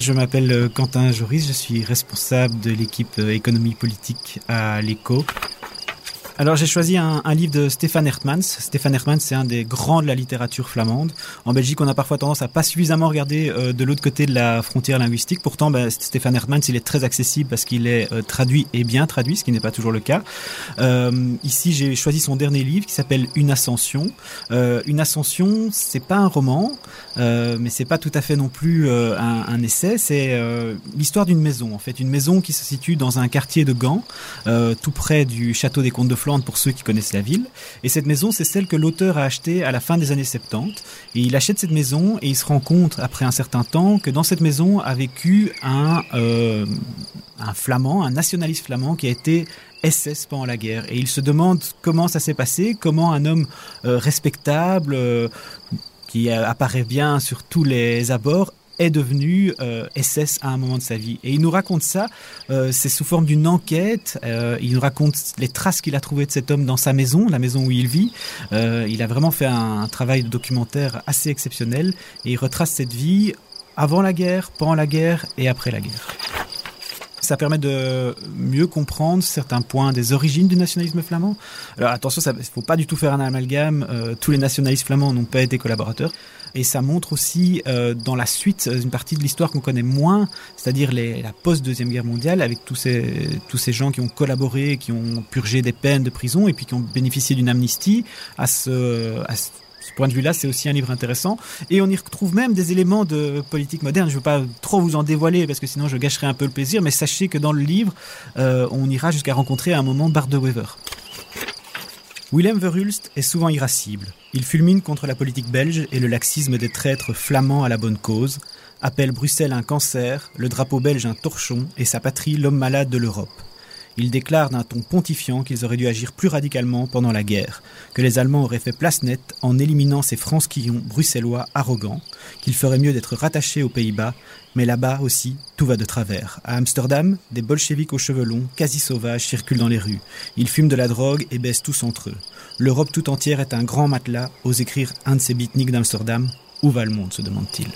Je m'appelle euh, Quentin Joris, je suis responsable de l'équipe euh, économie politique à l'ECO. Alors j'ai choisi un, livre de Stéphane Hertmans. Stéphane Hertmans, c'est un des grands de la littérature flamande. En Belgique, on a parfois tendance à pas suffisamment regarder euh, de l'autre côté de la frontière linguistique. Pourtant, ben, Stéphane Hertmans, il est très accessible parce qu'il est euh, traduit et bien traduit, ce qui n'est pas toujours le cas. Euh, ici, j'ai choisi son dernier livre qui s'appelle Une ascension. Une ascension, c'est pas un roman, mais c'est pas tout à fait non plus un, un, essai. C'est l'histoire d'une maison, en fait, une maison qui se situe dans un quartier de Gand, tout près du château des Comtes de Flandre pour ceux qui connaissent la ville. Et cette maison, c'est celle que l'auteur a achetée à la fin des années 70. Et il achète cette maison et il se rend compte, après un certain temps, que dans cette maison a vécu un, euh, un flamand, un nationaliste flamand qui a été SS pendant la guerre. Et il se demande comment ça s'est passé, comment un homme euh, respectable, euh, qui apparaît bien sur tous les abords, est devenu euh, SS à un moment de sa vie. Et il nous raconte ça, euh, c'est sous forme d'une enquête, euh, il nous raconte les traces qu'il a trouvées de cet homme dans sa maison, la maison où il vit. Euh, il a vraiment fait un, un travail de documentaire assez exceptionnel et il retrace cette vie avant la guerre, pendant la guerre et après la guerre ça permet de mieux comprendre certains points des origines du nationalisme flamand. Alors attention, il ne faut pas du tout faire un amalgame, euh, tous les nationalistes flamands n'ont pas été collaborateurs. Et ça montre aussi euh, dans la suite une partie de l'histoire qu'on connaît moins, c'est-à-dire la post-deuxième guerre mondiale, avec tous ces, gens qui ont collaboré, qui ont purgé des peines de prison et puis qui ont bénéficié d'une amnistie à ce ce point de vue là c'est aussi un livre intéressant. Et on y retrouve même des éléments de politique moderne. Je veux pas trop vous en dévoiler parce que sinon je gâcherai un peu le plaisir. Mais sachez que dans le livre euh, on ira jusqu'à rencontrer à un moment bar de weaver Willem Verhulst est souvent irascible. Il fulmine contre la politique belge et le laxisme des traîtres flamands à la bonne cause appelle bruxelles un cancer le drapeau belge un torchon et sa patrie l'homme malade de l'europe Il déclare d'un ton pontifiant qu'ils auraient dû agir plus radicalement pendant la guerre, que les Allemands auraient fait place nette en éliminant ces francsquillons bruxellois arrogants, qu'il ferait mieux d'être rattachés aux Pays-Bas, mais là-bas aussi tout va de travers. À Amsterdam, des bolcheviques aux cheveux longs, quasi sauvages, circulent dans les rues. Ils fument de la drogue et baissent tous entre eux. L'Europe tout entière est un grand matelas, ose écrire un de ces bitniks d'Amsterdam. Où va le monde se demande-t-il.